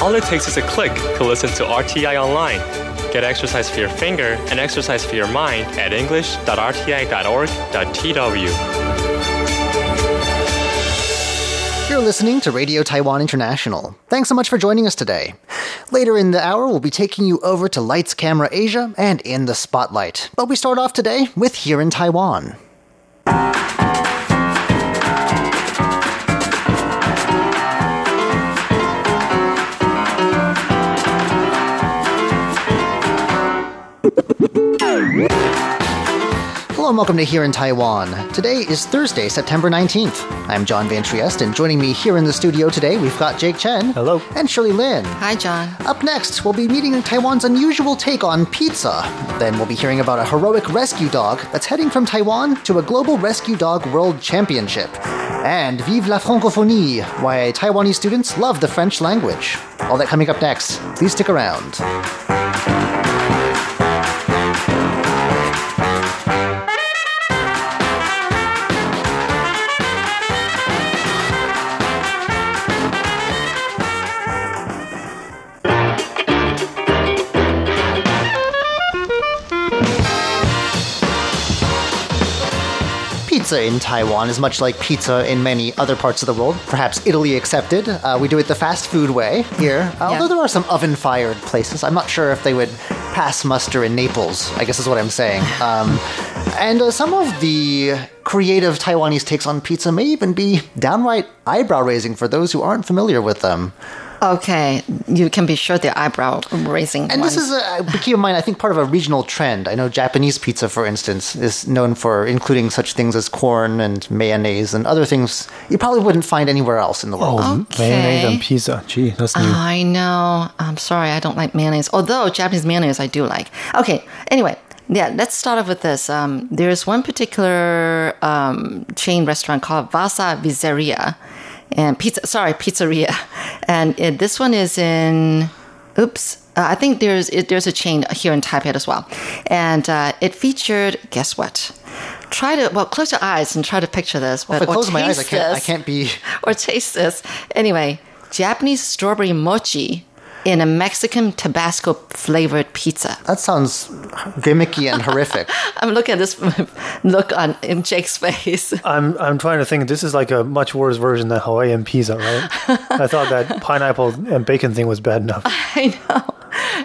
All it takes is a click to listen to RTI online. Get exercise for your finger and exercise for your mind at english.rti.org.tw. You're listening to Radio Taiwan International. Thanks so much for joining us today. Later in the hour, we'll be taking you over to Lights Camera Asia and in the Spotlight. But we start off today with Here in Taiwan. Hello and welcome to Here in Taiwan. Today is Thursday, September 19th. I'm John Van Trieste, and joining me here in the studio today, we've got Jake Chen. Hello. And Shirley Lin. Hi, John. Up next, we'll be meeting Taiwan's unusual take on pizza. Then we'll be hearing about a heroic rescue dog that's heading from Taiwan to a global rescue dog world championship. And vive la francophonie, why Taiwanese students love the French language. All that coming up next. Please stick around. Pizza in Taiwan is much like pizza in many other parts of the world, perhaps Italy accepted. Uh, we do it the fast food way here, uh, although there are some oven fired places. I'm not sure if they would pass muster in Naples, I guess is what I'm saying. Um, and uh, some of the creative Taiwanese takes on pizza may even be downright eyebrow raising for those who aren't familiar with them. Okay, you can be sure they're eyebrow raising. And ones. this is, a, but keep in mind, I think part of a regional trend. I know Japanese pizza, for instance, is known for including such things as corn and mayonnaise and other things you probably wouldn't find anywhere else in the world. Oh, Okay. mayonnaise and pizza. Gee, that's new. I know. I'm sorry, I don't like mayonnaise. Although Japanese mayonnaise, I do like. Okay. Anyway, yeah. Let's start off with this. Um, there's one particular um, chain restaurant called Vasa Pizzeria, and pizza. Sorry, pizzeria, and it, this one is in. Oops. Uh, I think there's it, there's a chain here in Taipei as well, and uh, it featured. Guess what? Try to well close your eyes and try to picture this. But, if I close my eyes, I can't. I can't be. or taste this. Anyway, Japanese strawberry mochi in a Mexican Tabasco flavored pizza. That sounds gimmicky and horrific. I'm looking at this look on in Jake's face. I'm I'm trying to think. This is like a much worse version than Hawaiian pizza, right? I thought that pineapple and bacon thing was bad enough. I know.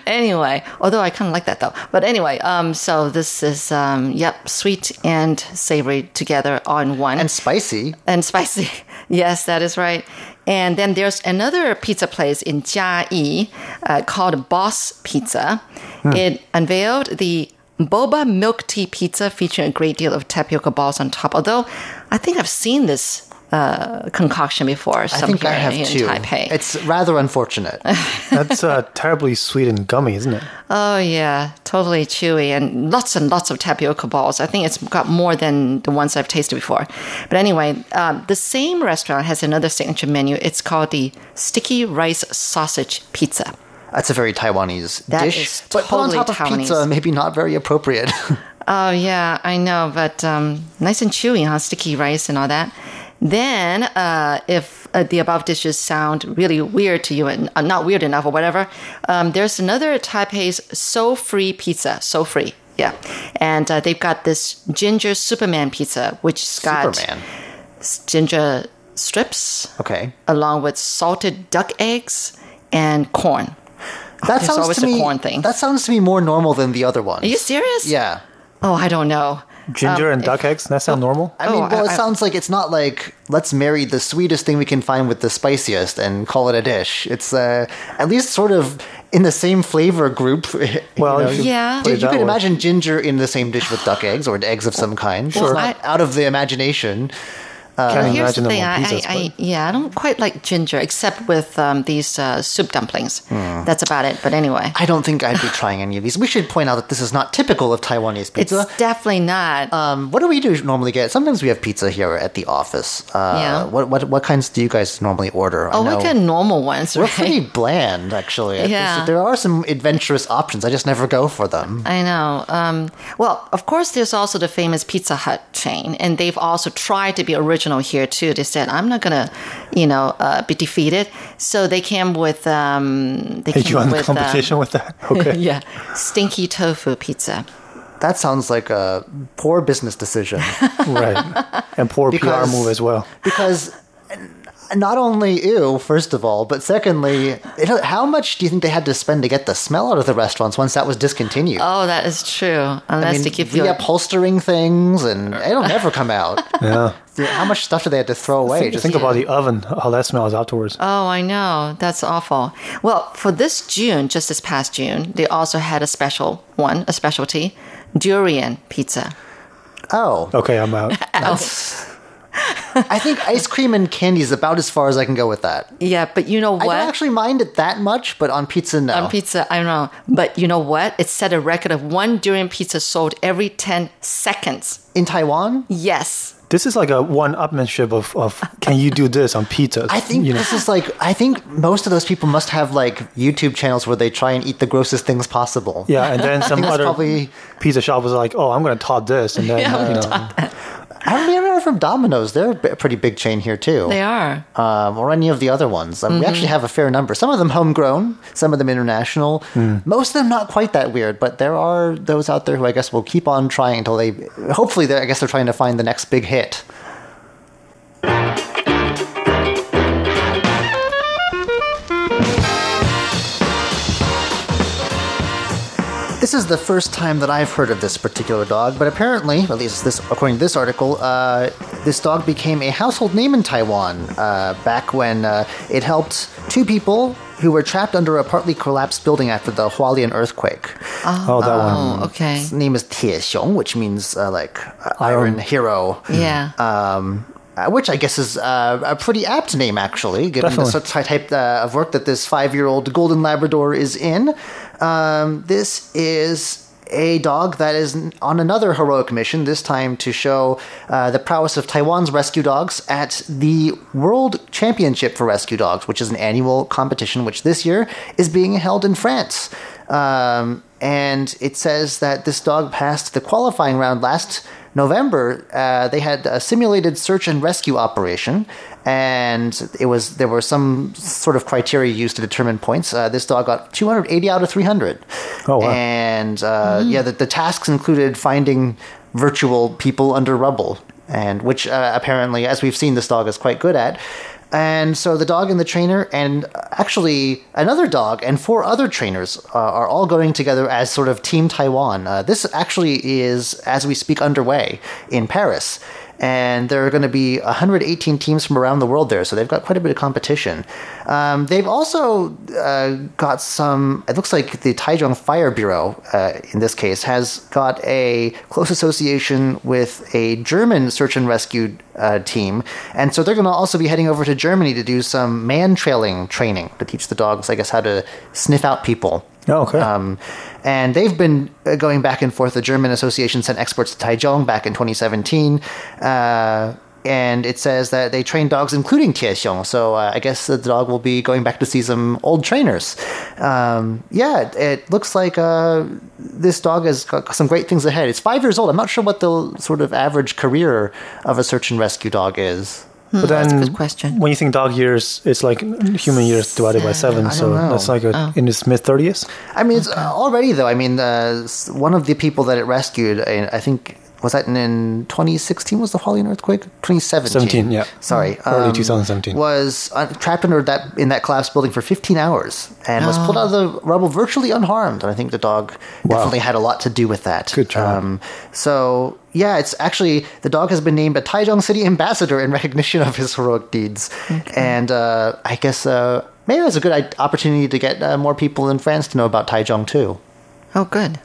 Anyway, although I kind of like that though. But anyway, um, so this is um, yep, sweet and savory together on one. and spicy. and spicy. Yes, that is right. And then there's another pizza place in Jiayi uh, called Boss Pizza. It unveiled the boba milk tea pizza featuring a great deal of tapioca balls on top. Although I think I've seen this uh, concoction before. I think I have in too. Taipei. It's rather unfortunate. That's uh, terribly sweet and gummy, isn't it? Oh yeah, totally chewy and lots and lots of tapioca balls. I think it's got more than the ones I've tasted before. But anyway, um, the same restaurant has another signature menu. It's called the sticky rice sausage pizza. That's a very Taiwanese That dish, is but put on top of Taiwanese. pizza, maybe not very appropriate. Oh yeah, I know, but um, nice and chewy, huh? Sticky rice and all that. Then, uh, if uh, the above dishes sound really weird to you and uh, not weird enough or whatever, um, there's another Taipei's So Free pizza. So Free, yeah, and uh, they've got this ginger Superman pizza, which's got Superman. ginger strips Okay. along with salted duck eggs and corn. That There's sounds always to a me. corn thing. That sounds to me more normal than the other one. Are you serious? Yeah. Oh, I don't know. Ginger and duck eggs. That sound normal. I mean, Oh, well, I- it I- sounds like it's not like let's marry the sweetest thing we can find with the spiciest and call it a dish. It's uh, at least sort of in the same flavor group. you Well, know. if you Yeah. put you, it you could imagine ginger in the same dish with duck eggs or eggs of some kind. Well, It's not I- out of the imagination. Can't Here's imagine the thing, I. I, yeah, I don't quite like ginger except with um, these uh, soup dumplings. Hmm. That's about it. But anyway, I don't think I'd be trying any of these. We should point out that this is not typical of Taiwanese pizza. it's definitely not. Um, what do we do normally get? Sometimes we have pizza here at the office. Uh, Yeah. What, what what kinds do you guys normally order? I oh, we get normal ones, we're right? pretty bland, actually. Yeah. There are some adventurous options. I just never go for them. I know. Um, well, of course, there's also the famous Pizza Hut chain, and they've also tried to be original original here too. They said, "I'm not gonna, you know, uh, be defeated." So they came with um, they Hey, came you on the with um, competition with that? Okay. yeah, stinky tofu pizza. That sounds like a poor business decision. right. And poor Because- PR move as well. because not only ew, first of all, but secondly, it, how much do you think they had to spend to get the smell out of the restaurants once that was discontinued? Oh, that is true. Unless I mean, they give you. a- reupholstering things, and it'll never come out. Yeah. How much stuff do they have to throw away? Think, think about the oven, how that smells afterwards. Oh, I know. That's awful. Well, for this June, just this past June, they also had a special one, a specialty durian pizza. oh, Okay, I'm out. I think ice cream and candy is about as far as I can go with that. Yeah, but you know what? I don't actually mind it that much, but on pizza, no. on pizza, I don't know. But you know what? It set a record of one durian pizza sold every 10 seconds. In Taiwan, Yes. This is like a one-upmanship of, of can you do this on pizza? I think you know, this is like I think most of those people must have like YouTube channels where they try and eat the grossest things possible. yeah, and then some other probably- pizza shop was like, "Oh, I'm going to top this," and then Yeah, you we know, I remember from Domino's; they're a pretty big chain here too. They are. um, or any of the other ones. Um, We Mm-hmm. actually have a fair number. Some of them homegrown, some of them international. Most of them not quite that weird, but there are those out there who I guess will keep on trying until they. Hopefully, they're- I guess they're trying to find the next big hit. This is the first time that I've heard of this particular dog, but apparently, at least this, according to this article, uh, this dog became a household name in Taiwan uh, back when uh, it helped two people who were trapped under a partly collapsed building after the Hualien earthquake. oh, that one. Oh, okay. His name is Tie Xiong, which means uh, like uh, iron hero. Yeah. Um, uh, which I guess is uh, a pretty apt name, actually, given Definitely. the type uh, of work that this five-year-old golden Labrador is in. Um, this is a dog that is on another heroic mission, this time to show uh, the prowess of Taiwan's rescue dogs at the World Championship for Rescue Dogs, which is an annual competition, which this year is being held in France. Um, and it says that this dog passed the qualifying round last November. Uh, they had a simulated search and rescue operation, and it was there were some sort of criteria used to determine points. Uh, this dog got 280 out of 300. Oh, wow. And uh, yeah, the, the tasks included finding virtual people under rubble, and which uh, apparently, as we've seen, this dog is quite good at. And so the dog and the trainer, and actually another dog and four other trainers uh, are all going together as sort of Team Taiwan. Uh, this actually is, as we speak, underway in Paris. And there are going to be 118 teams from around the world there, so they've got quite a bit of competition. Um, they've also uh, got some, it looks like the Taichung Fire Bureau, uh, in this case, has got a close association with a German search and rescue uh, team. And so they're going to also be heading over to Germany to do some man trailing training to teach the dogs, I guess, how to sniff out people. Oh, okay. Um, and they've been uh, going back and forth. The German Association sent experts to Taichung back in 2017. Uh, and it says that they train dogs, including Tiexiong. So uh, I guess the dog will be going back to see some old trainers. Um, yeah, it, it looks like uh, this dog has got some great things ahead. It's five years old. I'm not sure what the sort of average career of a search and rescue dog is. But then, that's a good question. when you think dog years, it's like human years divided by seven, so know. that's like a, in his mid thirties. I mean, it's uh, already though. I mean, uh, one of the people that it rescued, uh, I think, was that in, in 2016? Was the Hualien earthquake? 2017. 17, yeah. Sorry, Early um, 2017. Was uh, trapped under that in that collapsed building for 15 hours and was pulled out of the rubble virtually unharmed. And I think the dog definitely had a lot to do with that. Good job. Um, so yeah, it's actually the dog has been named a Taichung City ambassador in recognition of his heroic deeds, and uh, I guess. Uh, Maybe it's a good opportunity to get uh, more people in France to know about Taichung too. Oh, good.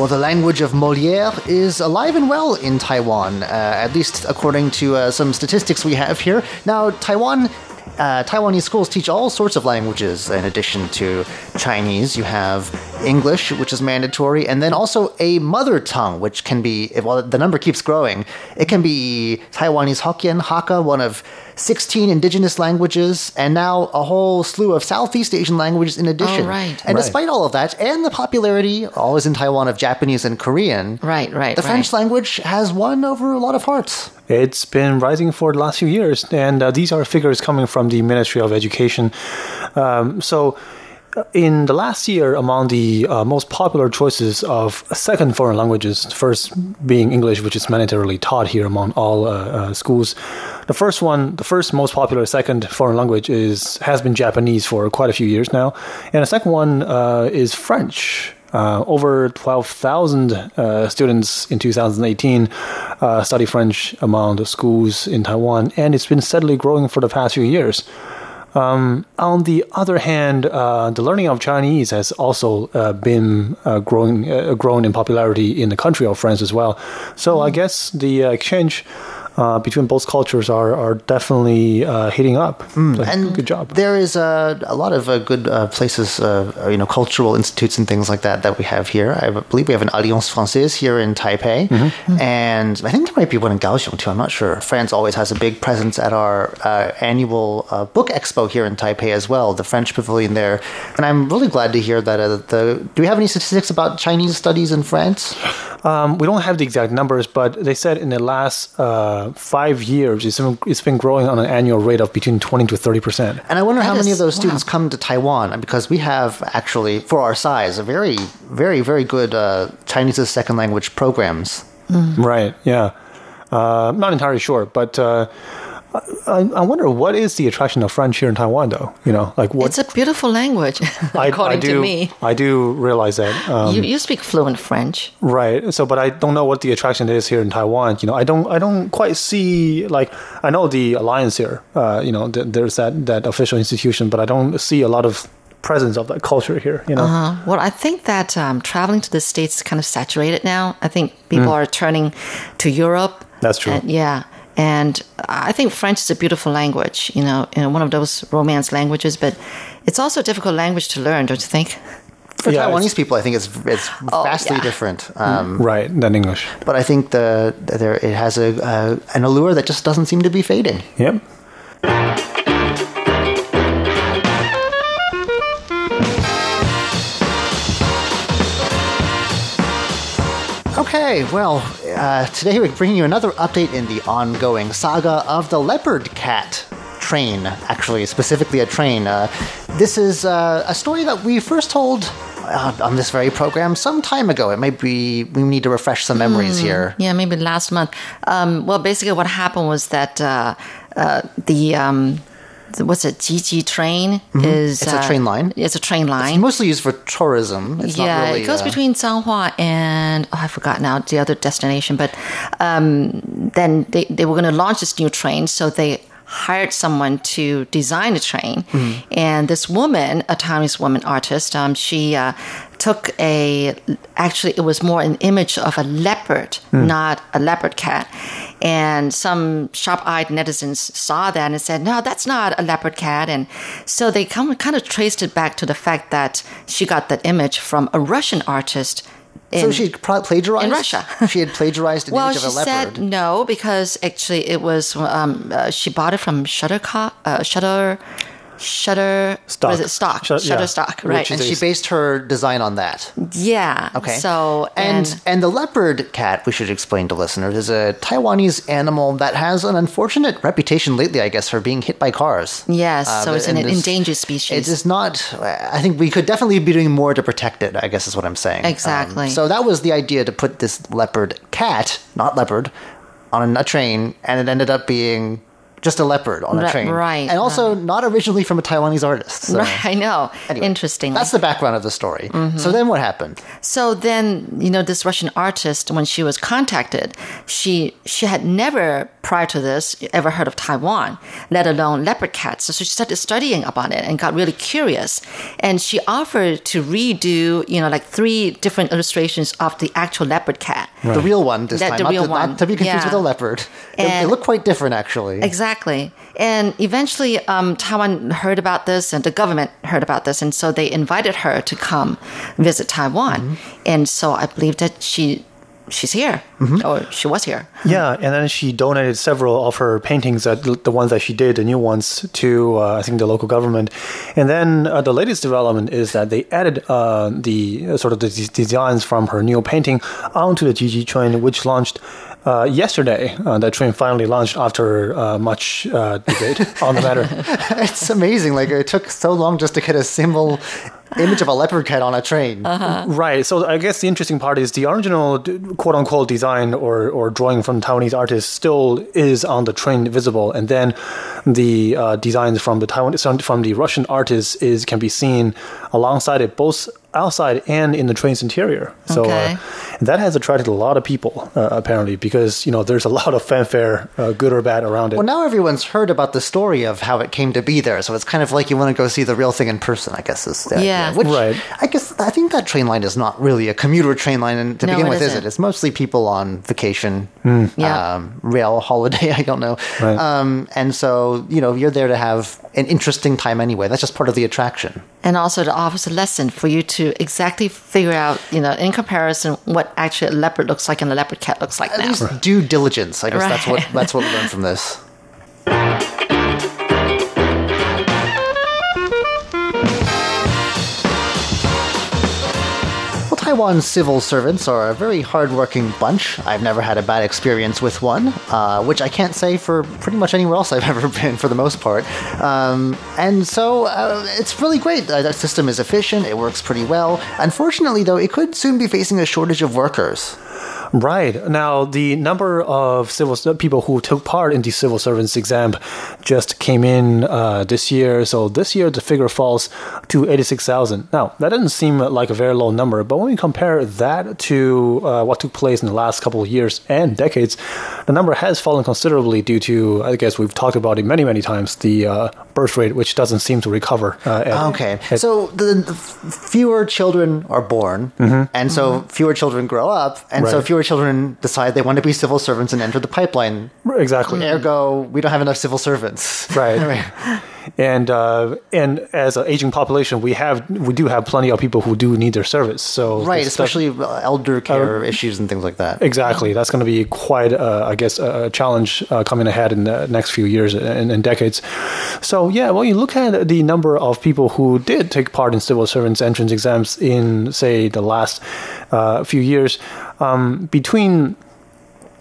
Well, the language of Moliere is alive and well in Taiwan, uh, at least according to uh, some statistics we have here. Now, Taiwan. Uh, Taiwanese schools teach all sorts of languages in addition to Chinese. You have English, which is mandatory, and then also a mother tongue, which can be, well, the number keeps growing. It can be Taiwanese Hokkien, Hakka, one of 16 indigenous languages, and now a whole slew of Southeast Asian languages in addition. Oh, right. And Right. despite all of that, and the popularity, always in Taiwan, of Japanese and Korean, Right, right, the French right. language has won over a lot of hearts. It's been rising for the last few years, and uh, these are figures coming from the Ministry of Education. Um, so, in the last year, among the uh, most popular choices of second foreign languages, first being English, which is mandatorily taught here among all uh, uh, schools, the first one, the first most popular second foreign language is has been Japanese for quite a few years now, and the second one uh, is French. Uh, over 12,000 uh, students in 2018 uh, study French among the schools in Taiwan, and it's been steadily growing for the past few years. Um, on the other hand, uh, the learning of Chinese has also uh, been uh, growing, uh, grown in popularity in the country of France as well. So I guess the uh, exchange uh, between both cultures are, are definitely uh, heating up. So, And good job. There is uh, a lot of uh, good uh, places, uh, you know, cultural institutes and things like that that we have here. I believe we have an Alliance Française here in Taipei, Mm-hmm. and I think there might be one in Kaohsiung too. I'm not sure. France always has a big presence at our uh, annual uh, book expo here in Taipei as well, the French Pavilion there. And I'm really glad to hear that. Uh, the do we have any statistics about Chinese studies in France? Um, we don't have the exact numbers, but they said in the last uh, five years, it's been, it's been growing on an annual rate of between 20 to 30 percent. And I wonder how That many of is- those students wow. come to Taiwan because we have actually, for our size, a very, very, very good uh, Chinese as second language programs. Right. Yeah. Uh, not entirely sure, but uh, I, I wonder what is the attraction of French here in Taiwan, though. You know, like what It's a beautiful language, I, according I do, to me. I do realize that. Um, you, you speak fluent French. Right. So, but I don't know what the attraction is here in Taiwan. You know, I don't, I don't quite see like I know the alliance here. Uh, you know, th- there's that that official institution, but I don't see a lot of presence of that culture here. You know. Uh, well, I think that um, traveling to the States is kind of saturated now. I think people are turning to Europe. Mm. That's true. And, yeah. And I think French is a beautiful language, you know, you know, one of those romance languages, but it's also a difficult language to learn, don't you think? For Yeah, Taiwanese it's- people, I think it's it's Oh, vastly yeah. different. Um, Right. Than English. But I think the there it has a uh, an allure that just doesn't seem to be fading. Yep. Okay, well, uh, today we're bringing you another update in the ongoing saga of the leopard cat train. Actually, specifically a train. Uh, this is uh, a story that we first told uh, on this very program some time ago. It may be we need to refresh some memories here. Yeah, maybe last month. Um, well, basically, what happened was that uh, uh, the, um, the what's it, Jiji train is Mm-hmm. It's a uh, train line. It's a train line. It's mostly used for tourism. It's yeah, not really, it goes uh, between Changhua and oh, I forgot now the other destination. But um, then they, they were going to launch this new train, so they hired someone to design a train. Mm-hmm. And this woman, a Taiwanese woman artist, um, she uh, took a actually it was more an image of a leopard, Hmm. not a leopard cat. And some sharp-eyed netizens saw that and said, "No, that's not a leopard cat." And so they come, kind of traced it back to the fact that she got that image from a Russian artist. So in- she pla- plagiarized in Russia. she had plagiarized an well, image she of a leopard. said no because actually it was um, uh, she bought it from Shuttercock, uh, Shutter, Shutter, Stock. What is it? Stock, Shut- yeah. Shutterstock, right? Which and she based her design on that. yeah. Okay. So and and, and the leopard cat, we should explain to listeners, is a Taiwanese animal that has an unfortunate reputation lately, I guess, for being hit by cars. yes, Uh, so it's an endangered It species. is not. I think we could definitely be doing more to protect it. I guess is what I'm saying. Um, Exactly. so that was the idea to put this leopard cat, not leopard, on a train, and it ended up being just a leopard on a Right, train, right, And also not originally from a Taiwanese artist. So. right, I know. Anyway, Interesting. That's the background of the story. Mm-hmm. So then what happened? So then, you know, this Russian artist, when she was contacted, she she had never prior to this ever heard of Taiwan, let alone leopard cats. So she started studying about it and got really curious. And she offered to redo, you know, like three different illustrations of the actual leopard cat. The real one this That- time, the not, real not one. to be confused Yeah. with a leopard. It, it And- looked quite different, actually. Exactly. Exactly. And eventually, um, Taiwan heard about this, and the government heard about this, and so they invited her to come visit Taiwan. And so I believe that she she's here, or she was here. Yeah, and then she donated several of her paintings, uh, the the ones that she did, the new ones, to uh, I think the local government. And then uh, the latest development is that they added uh, the uh, sort of the designs from her new painting onto the Jiji train, which launched. Uh, yesterday, uh, that train finally launched after uh, much uh, debate on the matter. It's amazing. Like it took so long just to get a simple image of a leopard cat on a train. Right. So I guess the interesting part is the original quote unquote design or, or drawing from Taiwanese artists still is on the train visible, and then the uh, designs from the Taiwan from the Russian artists is can be seen alongside it, both outside and in the train's interior. So Okay. uh, that has attracted a lot of people uh, apparently because you know there's a lot of fanfare, uh, good or bad, around it. Well, now everyone's heard about the story of how it came to be there, so it's kind of like you want to go see the real thing in person. I guess is the idea. Yeah. Which Right. I guess I think that train line is not really a commuter train line and to No, begin with, is isn't. it? It's mostly people on vacation, Yeah. um, rail holiday. I don't know. Right. Um, and so you know you're there to have an interesting time anyway. That's just part of the attraction. and also to offer a lesson for you to exactly figure out, you know, in comparison, what actually a leopard looks like and a leopard cat looks like At now. least due diligence. I guess that's what that's what we learned from this. Well, Taiwan civil servants are a very hardworking bunch. I've never had a bad experience with one, uh, which I can't say for pretty much anywhere else I've ever been, for the most part. Um, and so uh, it's really great. Uh, that system is efficient, it works pretty well. Unfortunately, though, it could soon be facing a shortage of workers. Right. Now, the number of civil people who took part in the civil servants exam just came in uh, this year. So this year, the figure falls to 86,000. Now, that doesn't seem like a very low number, but when we compare that to uh, what took place in the last couple of years and decades, the number has fallen considerably due to, I guess we've talked about it many, many times, the uh, birth rate, which doesn't seem to recover. Uh, at- Okay, at- so the, the fewer children are born, and so fewer children grow up, and so Mm-hmm. Fewer children decide they want to be civil servants and enter the pipeline. exactly. Ergo, we don't have enough civil servants. Right. and uh, and as an aging population, we have we do have plenty of people who do need their service. So Right, this stuff- especially uh, elder care issues and things like that. exactly that's going to be quite, uh, I guess, a a challenge uh, coming ahead in the next few years and, and decades. So yeah, when you look at the number of people who did take part in civil servants entrance exams in, say, the last uh, few years, um, between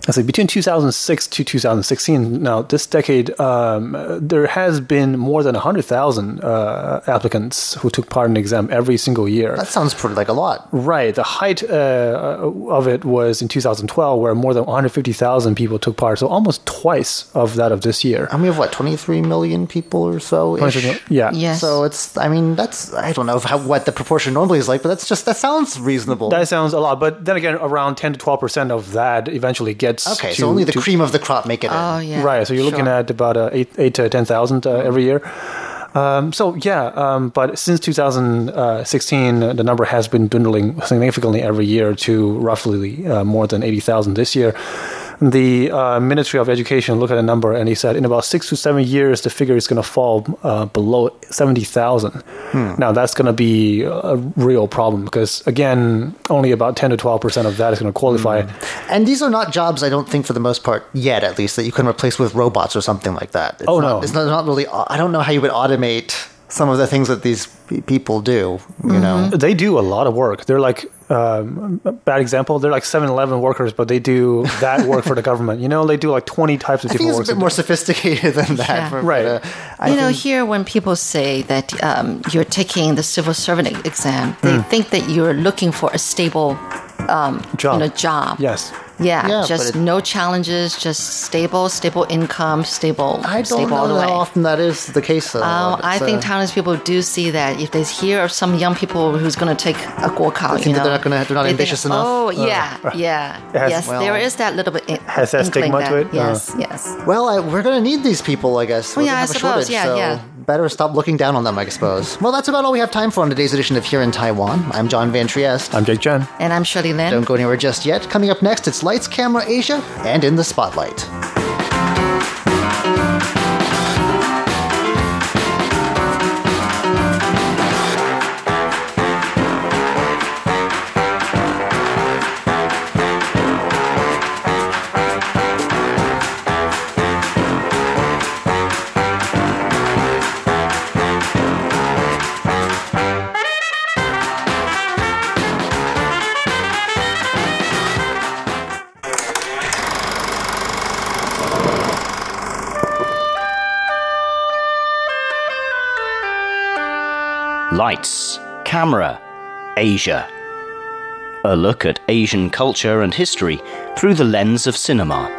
I say between 2006 to 2016. Now, this decade, um, there has been more than 100,000 uh, applicants who took part in the exam every single year. That sounds pretty like a lot. Right. The height uh, of it was in 2012, where more than 150,000 people took part. So almost twice of that of this year. I mean, we have what, 23 million people or so? Yeah. Yes. So it's, I mean, that's, I don't know how, what the proportion normally is like, but that's just, that sounds reasonable. That sounds a lot, but then again, around 10 to 12 percent of that eventually gets. Okay, to- so only the to- cream of the crop make it oh, in. yeah. Right. So you're looking Sure. at about uh, eight, eight to ten thousand uh, every year. Um, so yeah, um, but since 2016, uh, the number has been dwindling significantly every year to roughly uh, more than 80,000 this year. The uh, Ministry of Education looked at a number and he said in about six to seven years, the figure is going to fall uh, below 70,000. Now, that's going to be a real problem because, again, only about 10 to 12% of that is going to qualify. And these are not jobs, I don't think, for the most part, yet at least, that you can replace with robots or something like that. It's Oh, not, no. It's not, not really, I don't know how you would automate some of the things that these people do, you know? They do a lot of work. They're like, um, bad example, they're like 7 Eleven workers, but they do that work for the government. You know, they do like 20 types of I think different it's a work. bit more sophisticated than that. Yeah. but, Right. uh, I you know, think- here when people say that um, you're taking the civil servant exam, they Hmm. think that you're looking for a stable um, Job. You know, job. Yes. Yeah, Yeah, just it- no challenges, just stable, stable income, stable, I don't stable all know how often that is the case, though. Oh, I It's, think uh, Taiwanese people do see that if they hear of some young people who's going to take a guokao, you that know, they're not gonna- they're not they think, ambitious enough? Oh, yeah, yeah, has- yes. well- there is that little bit. in- Has that inkling stigma to it? Yes, Uh. yes. Well, I, we're going to need these people, I guess. We're yeah, gonna I have a suppose. shortage, Yeah, so yeah. better stop looking down on them, I suppose. Well, that's about all we have time for on today's edition of Here in Taiwan. I'm John Van Trieste. I'm Jake Chen. And I'm Shirley Lin. Don't go anywhere just yet. Coming up next, it's Lights, Camera, Asia, and In the Spotlight. Lights, Camera, Asia. A look at Asian culture and history through the lens of cinema.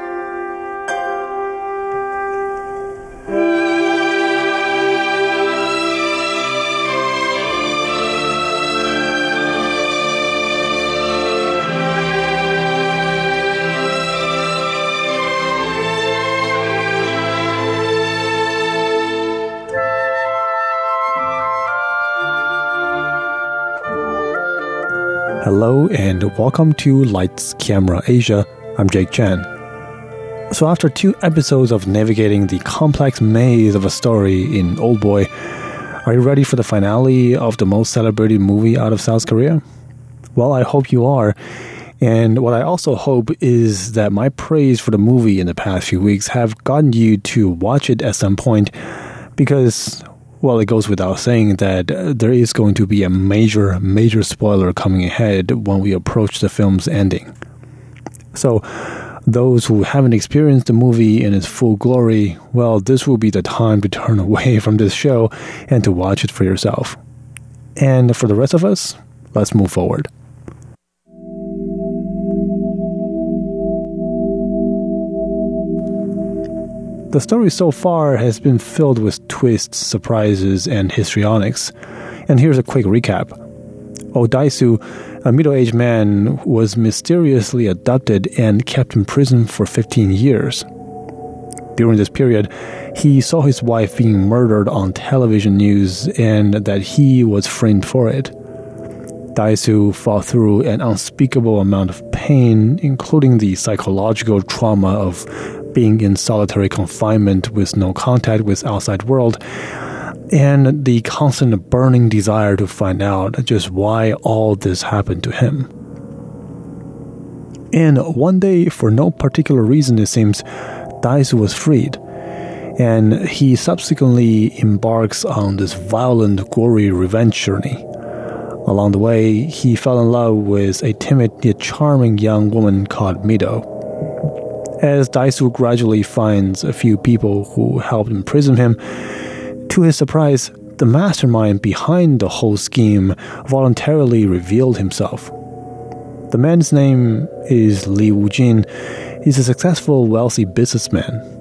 Hello and welcome to Lights Camera Asia. I'm Jake Chen. So, after two episodes of navigating the complex maze of a story in Old Boy, are you ready for the finale of the most celebrated movie out of South Korea? Well, I hope you are. And what I also hope is that my praise for the movie in the past few weeks have gotten you to watch it at some point because well, it goes without saying that uh, there is going to be a major, major spoiler coming ahead when we approach the film's ending. So, those who haven't experienced the movie in its full glory, well, this will be the time to turn away from this show and to watch it for yourself. And for the rest of us, let's move forward. The story so far has been filled with twists, surprises, and histrionics. And here's a quick recap. Odaisu, a middle aged man, was mysteriously adopted and kept in prison for 15 years. During this period, he saw his wife being murdered on television news and that he was framed for it. Daisu fought through an unspeakable amount of pain, including the psychological trauma of being in solitary confinement with no contact with outside world and the constant burning desire to find out just why all this happened to him. And one day, for no particular reason, it seems, Daisu was freed, and he subsequently embarks on this violent, gory revenge journey. Along the way, he fell in love with a timid yet charming young woman called Mido. As Daisu gradually finds a few people who helped imprison him, to his surprise, the mastermind behind the whole scheme voluntarily revealed himself. The man's name is Li Wujin. He's a successful, wealthy businessman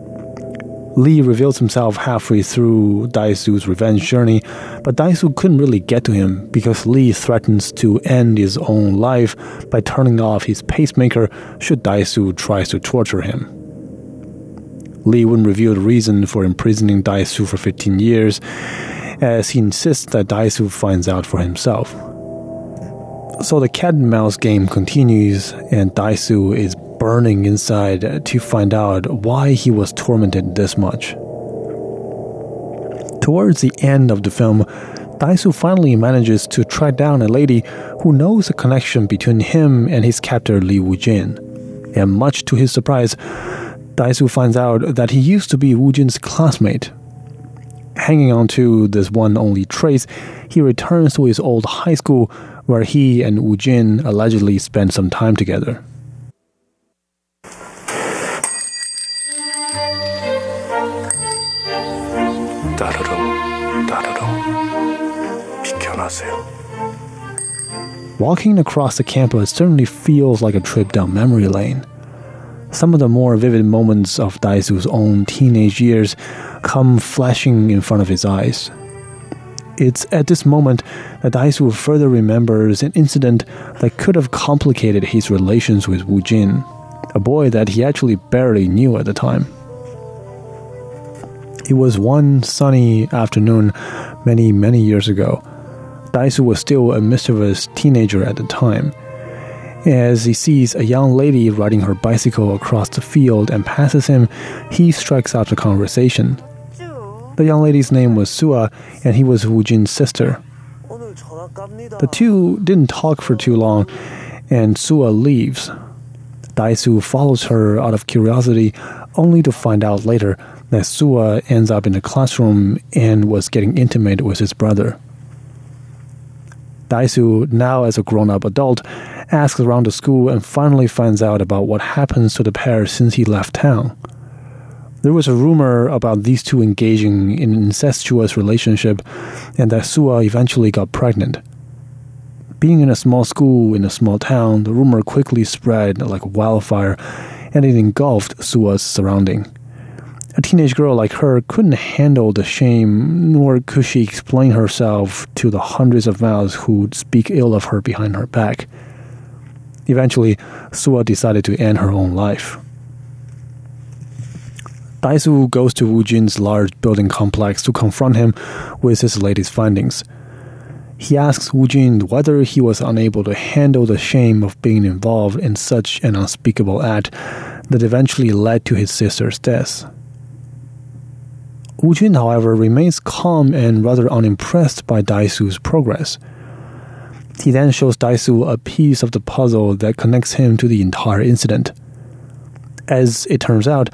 Li reveals himself halfway through Daisu's revenge journey, but Daisu couldn't really get to him because Lee threatens to end his own life by turning off his pacemaker should Daisu tries to torture him. Lee wouldn't reveal the reason for imprisoning Daisu for 15 years, as he insists that Daisu finds out for himself. So the cat and mouse game continues, and Daisu is burning inside to find out why he was tormented this much. Towards the end of the film, Daisu finally manages to track down a lady who knows a connection between him and his captor Li Wujin. And much to his surprise, Daisu finds out that he used to be Wujin's classmate. Hanging on to this one only trace, he returns to his old high school where he and Wujin allegedly spent some time together. Walking across the campus certainly feels like a trip down memory lane. Some of the more vivid moments of Daisu's own teenage years come flashing in front of his eyes. It's at this moment that Daisu further remembers an incident that could have complicated his relations with Wu Jin, a boy that he actually barely knew at the time. It was one sunny afternoon many, many years ago Daisu was still a mischievous teenager at the time. As he sees a young lady riding her bicycle across the field and passes him, he strikes up the conversation. The young lady's name was Sua, and he was Wu Jin's sister. The two didn't talk for too long, and Sua leaves. Daisu follows her out of curiosity, only to find out later that Sua ends up in the classroom and was getting intimate with his brother. Daisu, now as a grown up adult, asks around the school and finally finds out about what happens to the pair since he left town. There was a rumor about these two engaging in an incestuous relationship and that Sua eventually got pregnant. Being in a small school in a small town, the rumor quickly spread like wildfire and it engulfed Sua's surrounding. A teenage girl like her couldn't handle the shame, nor could she explain herself to the hundreds of mouths who'd speak ill of her behind her back. Eventually, Sua decided to end her own life. Daisu goes to Wu Jin's large building complex to confront him with his latest findings. He asks Wu Jin whether he was unable to handle the shame of being involved in such an unspeakable act that eventually led to his sister's death. Wu Jun, however, remains calm and rather unimpressed by Daisu's progress. He then shows Daisu a piece of the puzzle that connects him to the entire incident. As it turns out,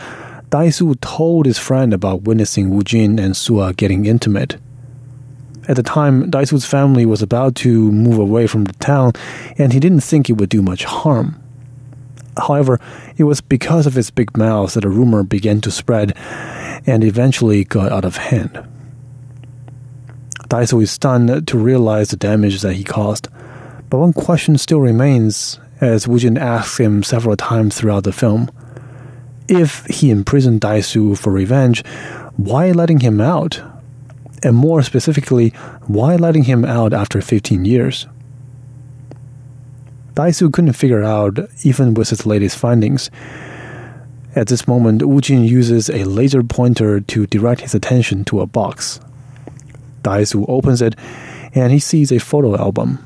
Daisu told his friend about witnessing Wu Jin and Sua getting intimate. At the time, Daisu's family was about to move away from the town, and he didn't think it would do much harm. However, it was because of his big mouth that a rumor began to spread and eventually got out of hand. Daisu is stunned to realize the damage that he caused, but one question still remains as Wu Jun asks him several times throughout the film. If he imprisoned Daisu for revenge, why letting him out? And more specifically, why letting him out after 15 years? Daisu couldn't figure out, even with his latest findings. At this moment, Wu Jun uses a laser pointer to direct his attention to a box. Daisu opens it, and he sees a photo album.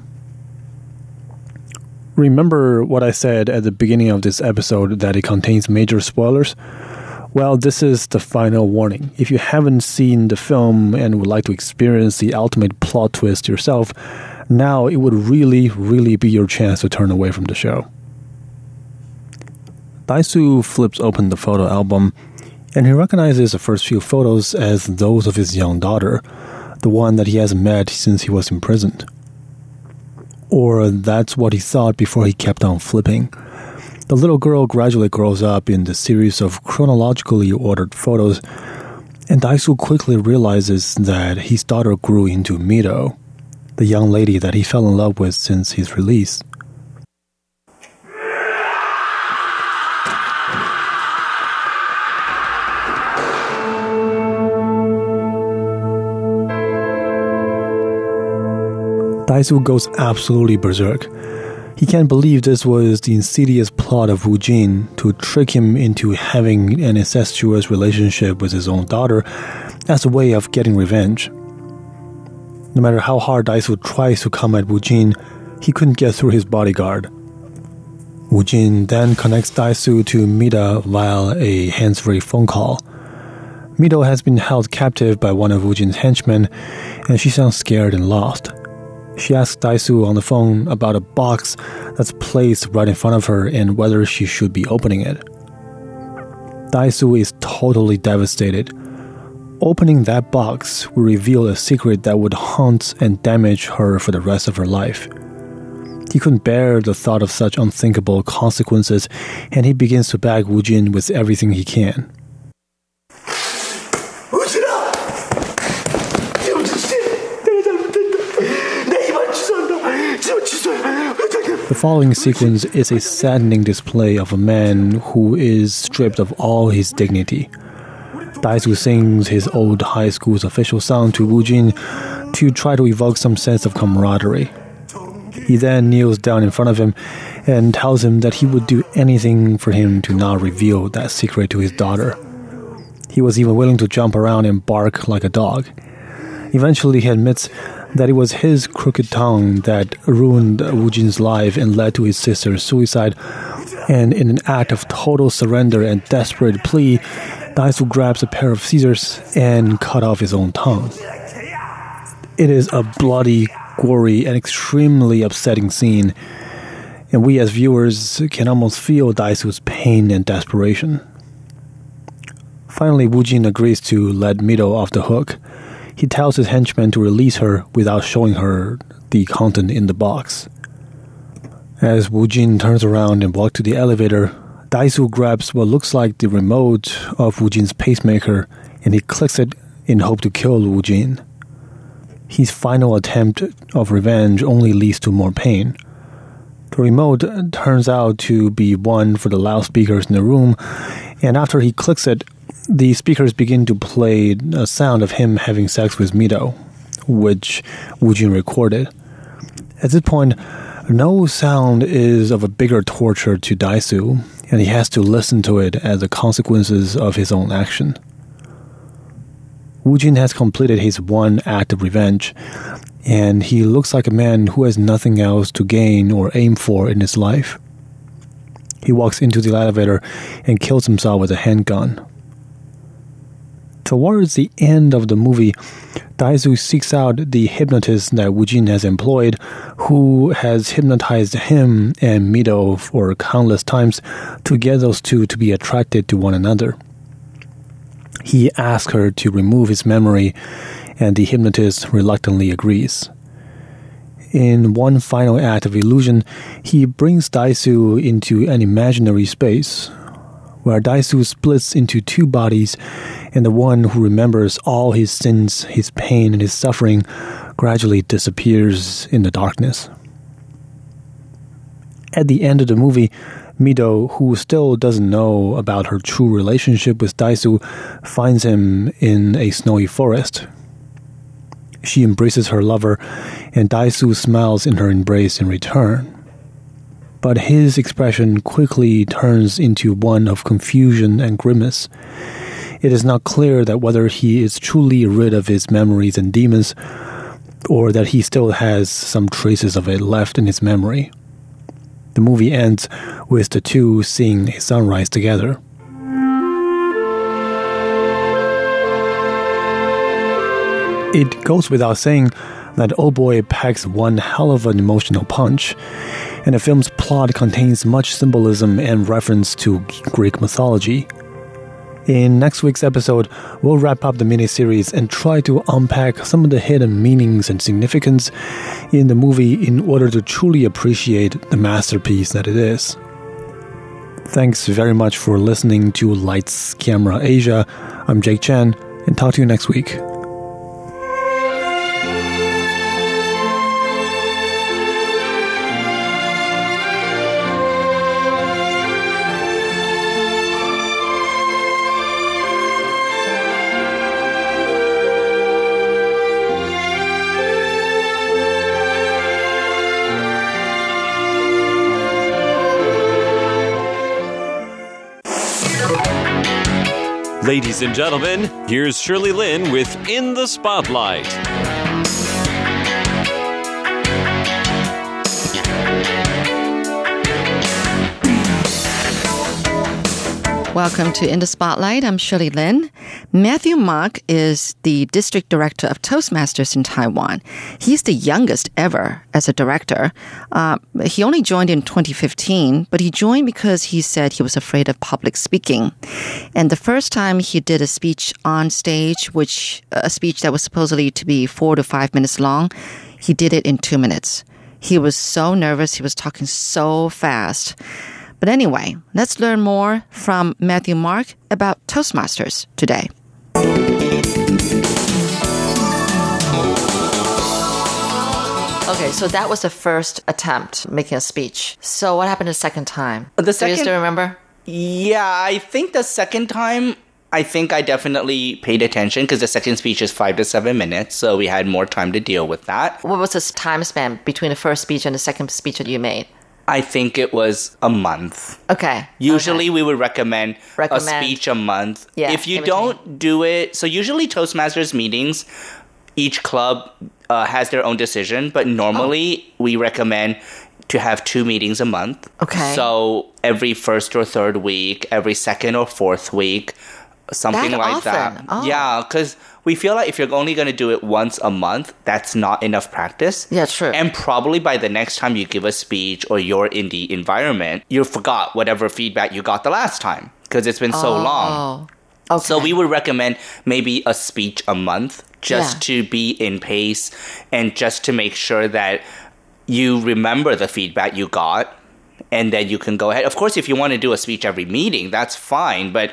Remember what I said at the beginning of this episode that it contains major spoilers? Well, this is the final warning. If you haven't seen the film and would like to experience the ultimate plot twist yourself, now it would really, really be your chance to turn away from the show. Daisu flips open the photo album and he recognizes the first few photos as those of his young daughter, the one that he hasn't met since he was imprisoned. Or that's what he thought before he kept on flipping. The little girl gradually grows up in the series of chronologically ordered photos, and Daisu quickly realizes that his daughter grew into Mido, the young lady that he fell in love with since his release. Daisu goes absolutely berserk. He can't believe this was the insidious plot of Wu Jin to trick him into having an incestuous relationship with his own daughter as a way of getting revenge. No matter how hard Daisu tries to come at Wu Jin, he couldn't get through his bodyguard. Wu Jin then connects Daisu to Mida via a hands-free phone call. Mido has been held captive by one of Wu Jin's henchmen, and she sounds scared and lost. She asks Daisu on the phone about a box that's placed right in front of her and whether she should be opening it. Daisu is totally devastated. Opening that box will reveal a secret that would haunt and damage her for the rest of her life. He couldn't bear the thought of such unthinkable consequences, and he begins to bag Wu Jin with everything he can. The following sequence is a saddening display of a man who is stripped of all his dignity. Daisu sings his old high school's official song to Wu Jin to try to evoke some sense of camaraderie. He then kneels down in front of him and tells him that he would do anything for him to not reveal that secret to his daughter. He was even willing to jump around and bark like a dog. Eventually, he admits that it was his crooked tongue that ruined Wu Jin's life and led to his sister's suicide. And in an act of total surrender and desperate plea, Daisu grabs a pair of scissors and cut off his own tongue. It is a bloody, gory, and extremely upsetting scene, and we as viewers can almost feel Daisu's pain and desperation. Finally, Wu Jin agrees to let Mido off the hook he tells his henchmen to release her without showing her the content in the box. As Wu Jin turns around and walks to the elevator, Daisu grabs what looks like the remote of Wu Jin's pacemaker and he clicks it in hope to kill Wu Jin. His final attempt of revenge only leads to more pain. The remote turns out to be one for the loudspeakers in the room, and after he clicks it, the speakers begin to play a sound of him having sex with Mido, which Wu Jin recorded. At this point, no sound is of a bigger torture to Daisu, and he has to listen to it as the consequences of his own action. Wu Jin has completed his one act of revenge, and he looks like a man who has nothing else to gain or aim for in his life. He walks into the elevator and kills himself with a handgun. Towards the end of the movie, Daisu seeks out the hypnotist that Wu Jin has employed, who has hypnotized him and Mido for countless times to get those two to be attracted to one another. He asks her to remove his memory, and the hypnotist reluctantly agrees. In one final act of illusion, he brings Daisu into an imaginary space, where Daisu splits into two bodies, and the one who remembers all his sins, his pain, and his suffering gradually disappears in the darkness. At the end of the movie, Mido, who still doesn't know about her true relationship with Daisu, finds him in a snowy forest. She embraces her lover, and Daisu smiles in her embrace in return. But his expression quickly turns into one of confusion and grimace. It is not clear that whether he is truly rid of his memories and demons, or that he still has some traces of it left in his memory. The movie ends with the two seeing a sunrise together. It goes without saying that Oh Boy packs one hell of an emotional punch, and the film's plot contains much symbolism and reference to Greek mythology. In next week's episode, we'll wrap up the mini series and try to unpack some of the hidden meanings and significance in the movie in order to truly appreciate the masterpiece that it is. Thanks very much for listening to Lights Camera Asia. I'm Jake Chen, and talk to you next week. Ladies and gentlemen, here's Shirley Lin with In the Spotlight. Welcome to In the Spotlight. I'm Shirley Lin. Matthew Mak is the district director of Toastmasters in Taiwan. He's the youngest ever as a director. Uh, he only joined in 2015, but he joined because he said he was afraid of public speaking. And the first time he did a speech on stage, which a speech that was supposedly to be four to five minutes long, he did it in two minutes. He was so nervous. He was talking so fast. But anyway, let's learn more from Matthew Mak about Toastmasters today. Okay, so that was the first attempt making a speech. So what happened the second time? The Do you second- still remember? Yeah, I think the second time, I think I definitely paid attention because the second speech is five to seven minutes, so we had more time to deal with that. What was the time span between the first speech and the second speech that you made? I think it was a month. Okay. Usually, we would recommend, Recommend. a speech a month. Yeah, if you don't do it, so usually Toastmasters meetings, each club uh, has their own decision, but normally Oh. we recommend to have two meetings a month. Okay. So every first or third week, every second or fourth week, something That like that. Oh. Yeah, because we feel like if you're only going to do it once a month, that's not enough practice. Yeah, true. And probably by the next time you give a speech or you're in the environment, you forgot whatever feedback you got the last time because it's been so long. Oh. Okay. So we would recommend maybe a speech a month just Yeah. to be in pace and just to make sure that you remember the feedback you got and then you can go ahead. Of course, if you want to do a speech every meeting, that's fine. But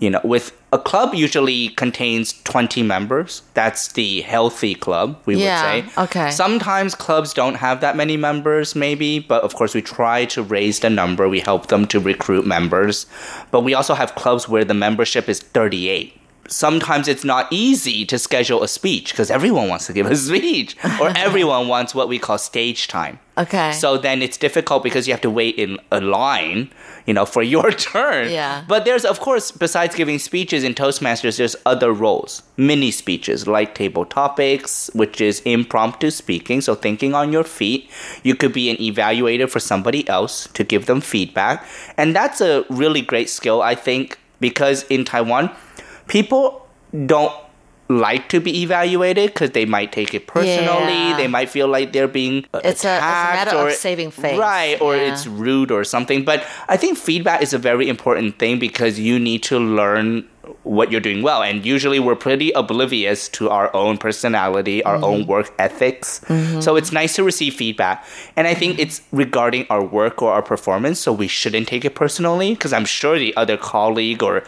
you know, with a club usually contains 20 members. That's the healthy club, we Yeah, would say. okay. Sometimes clubs don't have that many members, maybe, but of course, we try to raise the number. We help them to recruit members. But we also have clubs where the membership is 38. Sometimes it's not easy to schedule a speech because everyone wants to give a speech, or everyone wants what we call stage time. Okay. So then it's difficult because you have to wait in a line, you know, for your turn. Yeah. But there's, of course, besides giving speeches in Toastmasters, there's other roles, mini speeches like table topics, which is impromptu speaking, so thinking on your feet. You could be an evaluator for somebody else to give them feedback. And that's a really great skill, I think, because in Taiwan, people don't like to be evaluated because they might take it personally. Yeah. They might feel like they're being It's a- it's a attacked matter of or saving face. right? Or Yeah. it's rude or something. But I think feedback is a very important thing because you need to learn what you're doing well. And usually we're pretty oblivious to our own personality, our mm-hmm. own work ethics. Mm-hmm. So it's nice to receive feedback. And I think it's regarding our work or our performance. So we shouldn't take it personally because I'm sure the other colleague or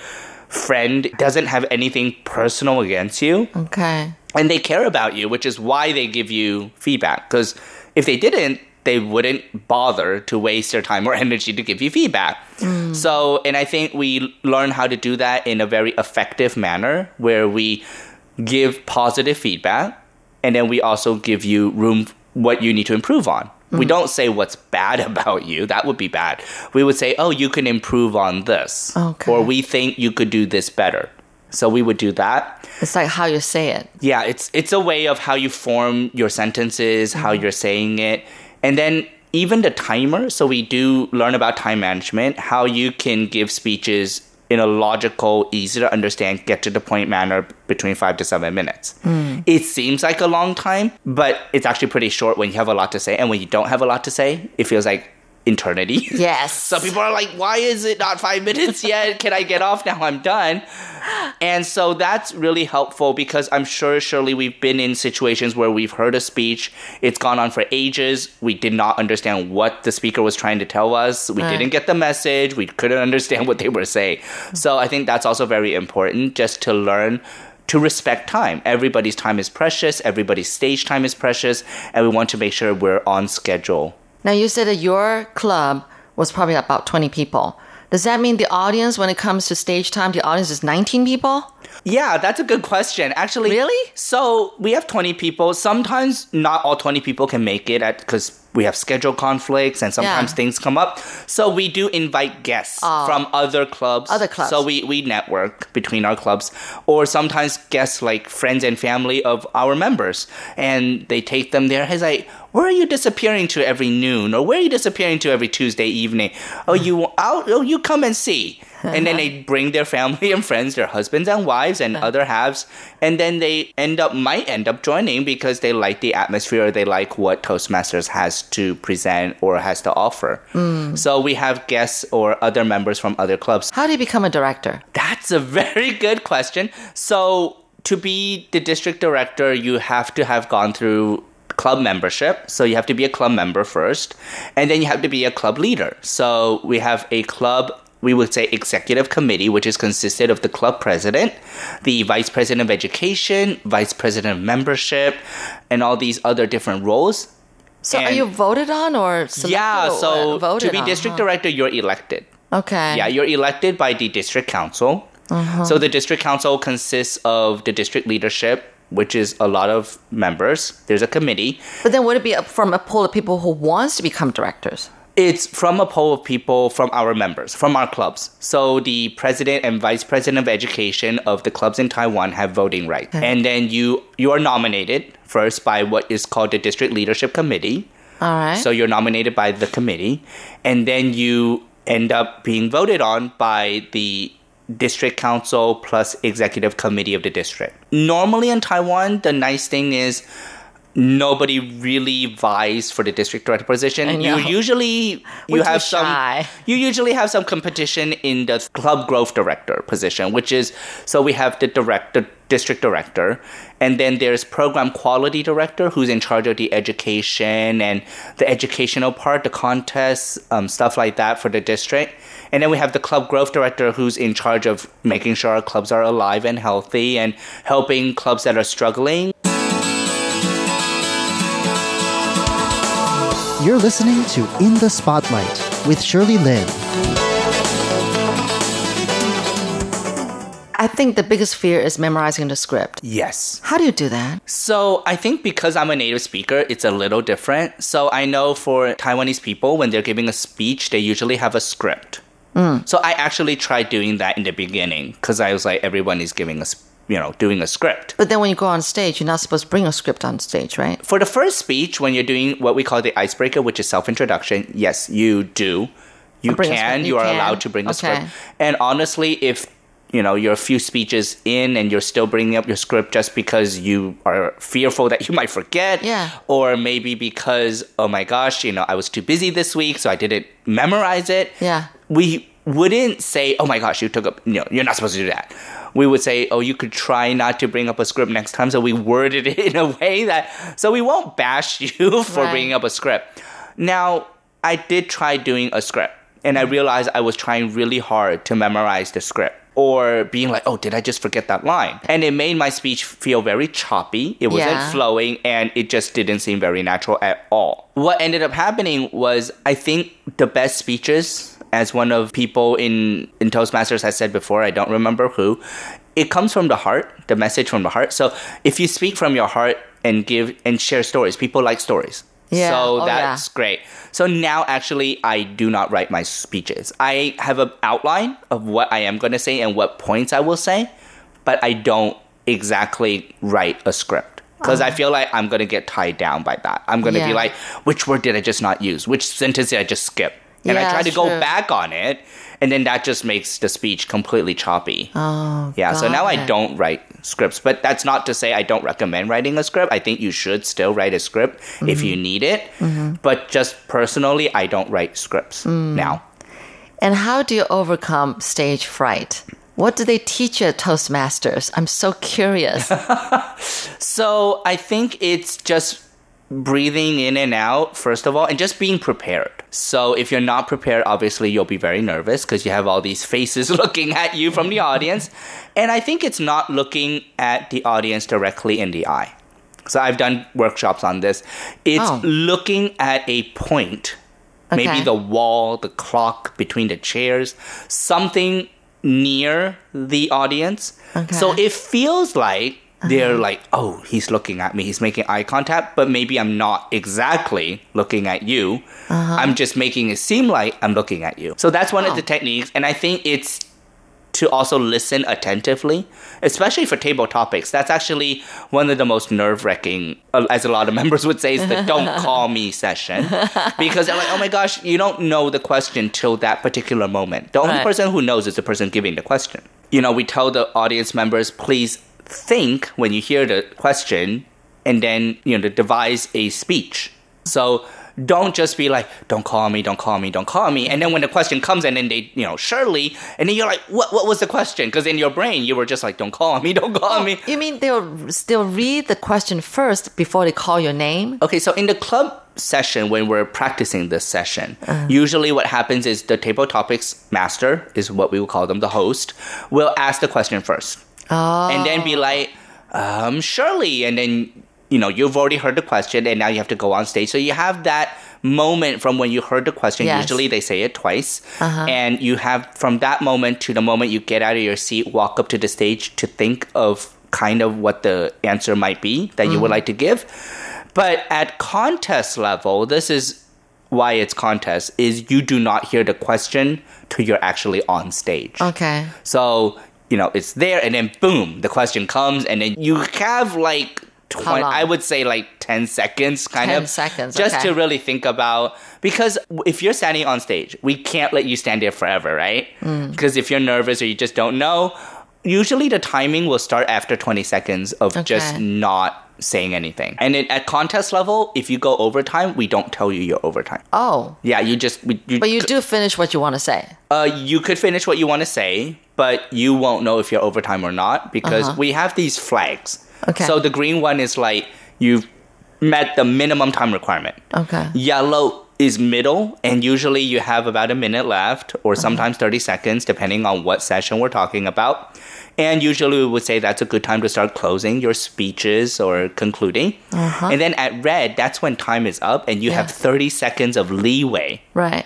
friend doesn't have anything personal against you okay. and they care about you, which is why they give you feedback. Because if they didn't, they wouldn't bother to waste their time or energy to give you feedback. Mm. So, and I think we learn how to do that in a very effective manner where we give positive feedback and then we also give you room what you need to improve on. We mm-hmm. don't say what's bad about you. That would be bad. We would say, "Oh, you can improve on this." Okay. Or we think you could do this better. So we would do that. It's like how you say it. Yeah, it's it's a way of how you form your sentences, how mm-hmm. you're saying it, and then even the timer. So we do learn about time management, how you can give speeches in a logical, easy to understand, get to the point manner between five to seven minutes. Hmm. It seems like a long time, but it's actually pretty short when you have a lot to say, and when you don't have a lot to say, it feels like eternity. Yes. Some people are like, why is it not five minutes yet? Can I get off now? I'm done. And so that's really helpful because I'm sure, surely, we've been in situations where we've heard a speech, it's gone on for ages. We did not understand what the speaker was trying to tell us. We Right. didn't get the message. We couldn't understand what they were saying. So I think that's also very important just to learn to respect time. Everybody's time is precious, everybody's stage time is precious, and we want to make sure we're on schedule. Now you said that your club was probably about 20 people. Does that mean the audience, when it comes to stage time, the audience is 19 people? Yeah, that's a good question. Actually, Really? So we have 20 people. Sometimes not all 20 people can make it because we have schedule conflicts and sometimes Yeah. things come up. So we do invite guests oh. from other clubs. Other clubs. So we, we network between our clubs. Or sometimes guests like friends and family of our members. And they take them there. He's like, where are you disappearing to every noon? Or where are you disappearing to every Tuesday evening? Oh, you out? Oh, you come and see. And then they bring their family and friends, their husbands and wives, and uh-huh. other halves, and then they end up might end up joining because they like the atmosphere, or they like what Toastmasters has to present or has to offer. Hmm. So we have guests or other members from other clubs. How do you become a director? That's a very good question. So, to be the district director, you have to have gone through club membership. So, you have to be a club member first, and then you have to be a club leader. So, we have a club. We would say executive committee, which is consisted of the club president, the vice president of education, vice president of membership, and all these other different roles. So are you voted on or selected yeah, so voted to be on, district huh? director, you're elected. Okay. Yeah, you're elected by the district council. Uh-huh. So the district council consists of the district leadership, which is a lot of members. There's a committee. But then would it be up from a pool of people who wants to become directors? It's from a poll of people from our members, from our clubs. So the president and vice president of education of the clubs in Taiwan have voting rights. And then you you are nominated first by what is called the district leadership committee. All right. So you're nominated by the committee, and then you end up being voted on by the district council plus executive committee of the district. Normally in Taiwan, the nice thing is nobody really vies for the district director position. You usually you have some shy. you usually have some competition in the club growth director position, which is so we have the director district director and then there's program quality director who's in charge of the education and the educational part the contests um, stuff like that for the district and then we have the club growth director who's in charge of making sure our clubs are alive and healthy and helping clubs that are struggling You're listening to In the Spotlight with Shirley Lin. I think the biggest fear is memorizing the script. yes How do you do that? So I think because I'm a native speaker, it's a little different. So I know for Taiwanese people, when they're giving a speech, they usually have a script. Mm. So I actually tried doing that in the beginning because I was like, everyone is giving us, you know, doing a script. But then when you go on stage, you're not supposed to bring a script on stage, right? For the first speech, when you're doing what we call the icebreaker, which is self introduction, yes, you do. You can. You You are can. allowed to bring a Okay. script. And honestly, if you know you're a few speeches in and you're still bringing up your script just because you are fearful that you might forget, Yeah. or maybe because oh my gosh, you know I was too busy this week, so I didn't memorize it. Yeah. we wouldn't say oh my gosh, you took up. Know, you're not supposed to do that. We would say, oh, you could try not to bring up a script next time. So we worded it in a way that, so we won't bash you for Right. bringing up a script. Now, I did try doing a script and I mm-hmm. realized I was trying really hard to memorize the script or being like, oh, did I just forget that line? And it made my speech feel very choppy. It wasn't Yeah. flowing and it just didn't seem very natural at all. What ended up happening was I think the best speeches, as one of people in, in Toastmasters has said before, I don't remember who, it comes from the heart, the message from the heart. So if you speak from your heart and give and share stories, people like stories. Yeah. So Oh, that's yeah. great. So now actually I do not write my speeches. I have an outline of what I am going to say and what points I will say, but I don't exactly write a script. Because I oh. feel like I'm going to get tied down by that. I'm going to be like, which word did I just not use? Which sentence did I just skip? And I Yeah, try to go true. back on it, and then that just makes the speech completely choppy. Oh, Yeah, so now I don't write scripts, but that's not to say I don't recommend writing a script. I think you should still write a script if Mm-hmm. you need it. But just personally, I don't write scripts Mm. now. And how do you overcome stage fright? What do they teach you at Toastmasters? I'm so curious. So I think it's just breathing in and out, first of all, and just being prepared. So if you're not prepared, obviously you'll be very nervous because you have all these faces looking at you from the audience. And I think it's not looking at the audience directly in the eye. So I've done workshops on this. It's Oh. looking at a point, maybe the wall, the clock between the chairs, something near the audience. Okay. So it feels like they're uh-huh. like, oh, he's looking at me, he's making eye contact, but maybe I'm not exactly looking at you. Uh-huh. I'm just making it seem like I'm looking at you. So that's one of Oh. the techniques. And I think it's to also listen attentively, especially for table topics. That's actually one of the most nerve wracking, uh, as a lot of members would say, is the don't call me session. Because they're like, oh my gosh, you don't know the question till that particular moment. The only Right. person who knows is the person giving the question. You know, we tell the audience members, please think when you hear the question and then, you know, devise a speech. So, don't just be like, don't call me, don't call me, don't call me. And then when the question comes and then they, you know, surely, and then you're like, what, what was the question? Because in your brain, you were just like, don't call me, don't call oh, me. you mean they'll still read the question first before they call your name? Okay, so in the club session, when we're practicing this session, uh-huh. usually what happens is the table topics master, is what we will call them, the host, will ask the question first. Oh. And then be like, um, Shirley. And then, you know, you've already heard the question and now you have to go on stage. So you have that moment from when you heard the question. Yes. Usually they say it twice. And you have from that moment to the moment you get out of your seat, walk up to the stage to think of kind of what the answer might be that you would like to give. But at contest level, this is why it's contest is you do not hear the question till you're actually on stage. Okay. So, you know, it's there and then boom, the question comes and then you have like 20. I would say like 10 seconds kind 10 of seconds, just okay. to really think about because if you're standing on stage, we can't let you stand there forever, right? Mm. Because if you're nervous or you just don't know, usually the timing will start after 20 seconds of just not saying anything. And then at contest level, if you go overtime, we don't tell you you're overtime. Oh, Yeah, you just we, you, but you do finish what you want to say. uh, you could finish what you want to say, but you won't know if you're overtime or not because Uh-huh. we have these flags. Okay. So the green one is like you've met the minimum time requirement. Okay. Yellow is middle, and usually you have about a minute left, or Uh-huh. sometimes 30 seconds, depending on what session we're talking about. And usually we would say that's a good time to start closing your speeches or concluding. Uh-huh. And then at red, that's when time is up, and you have Uh-huh. 30 seconds of leeway Right.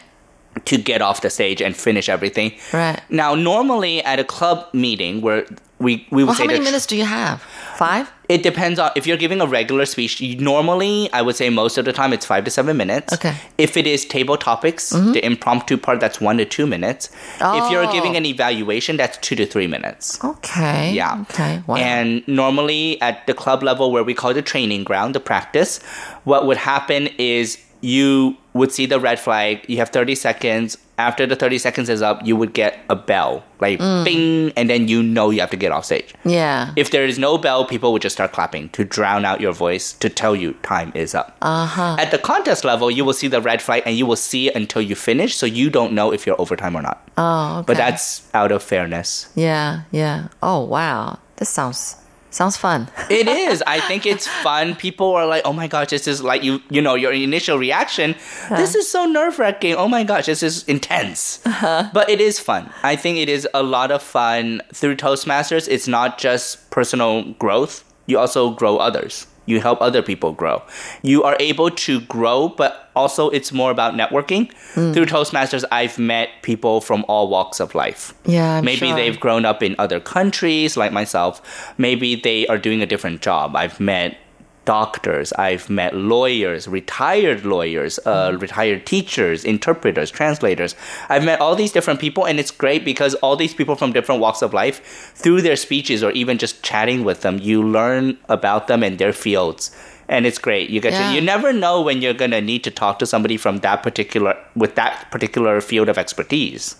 To get off the stage and finish everything. Right. Now, normally at a club meeting where we we would Well, say how many minutes do you have? Five? it depends on if you're giving a regular speech. You, normally, I would say most of the time it's five to seven minutes. Okay. Mm-hmm. If it is table topics, the impromptu part, that's one to two minutes. If you're Oh. giving an evaluation, that's two to three minutes. Okay. Yeah. Okay. Wow. And normally at the club level where we call it the training ground, the practice, what would happen is you would see the red flag, you have 30 seconds. After the 30 seconds is up, you would get a bell, like Mm. bing, and then you know you have to get off stage. yeah. If there is no bell, people would just start clapping to drown out your voice to tell you time is up. Uh-huh. At the contest level, you will see the red flag and you will see it until you finish, so you don't know if you're overtime or not. oh, okay. But that's out of fairness. Yeah. Yeah. Oh, wow. This sounds sounds fun. It is. I think it's fun. People are like, "Oh my gosh, this is like you." You know, your initial reaction. Uh-huh. This is so nerve wracking. Oh my gosh, this is intense. Uh-huh. But it is fun. I think it is a lot of fun through Toastmasters. It's not just personal growth. You also grow others. You help other people grow. You are able to grow, but also it's more about networking. Hmm. Through Toastmasters, I've met people from all walks of life. Yeah, I'm Maybe sure. they've grown up in other countries like myself. Maybe they are doing a different job. I've met doctors, I've met lawyers, retired lawyers, uh, Mm-hmm. retired teachers, interpreters, translators. I've met all these different people, and it's great because all these people from different walks of life, through their speeches or even just chatting with them, you learn about them and their fields. And it's great. You get Yeah. to you never know when you're gonna need to talk to somebody from that particular with that particular field of expertise.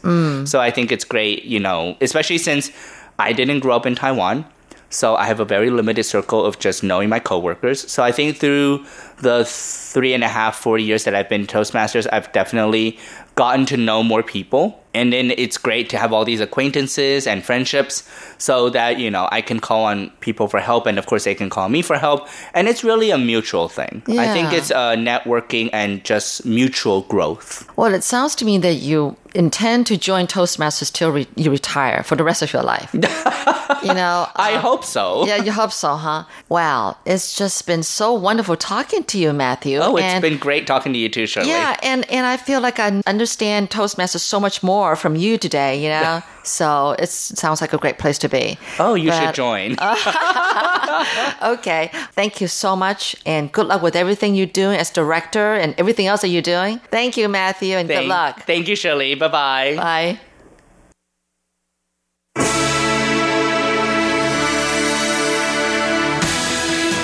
So I think it's great, you know, especially since I didn't grow up in Taiwan. So I have a very limited circle of just knowing my coworkers. So I think through the three and a half, four years that I've been Toastmasters, I've definitely gotten to know more people. And then it's great to have all these acquaintances and friendships so that, you know, I can call on people for help. And of course, they can call me for help. And it's really a mutual thing. I think it's uh, networking and just mutual growth. Well, it sounds to me that you intend to join Toastmasters till re- you retire for the rest of your life. you know, I uh, hope so. Yeah, you hope so, huh? Wow, it's just been so wonderful talking to you, Matthew. Oh, it's and been great talking to you too, Shirley. yeah, and and I feel like I understand Toastmasters so much more from you today. You know, so it sounds like a great place to be. Oh, you should join. Okay, thank you so much, and good luck with everything you're doing as director and everything else that you're doing. Thank you, Matthew, and good luck. Thank you, Shirley. Bye bye bye.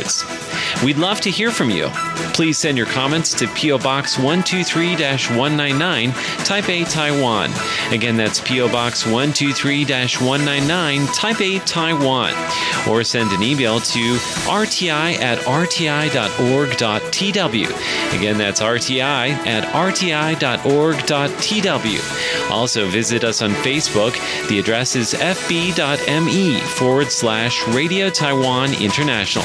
Comments. We'd love to hear from you. Please send your comments to PO Box 123 199, Taipei, Taiwan. Again, that's PO Box 123 199, Taipei, Taiwan. Or send an email to rti at rti.org.tw. Again, that's rti at rti.org.tw. Also, visit us on Facebook. The address is fb.me forward slash Radio Taiwan International.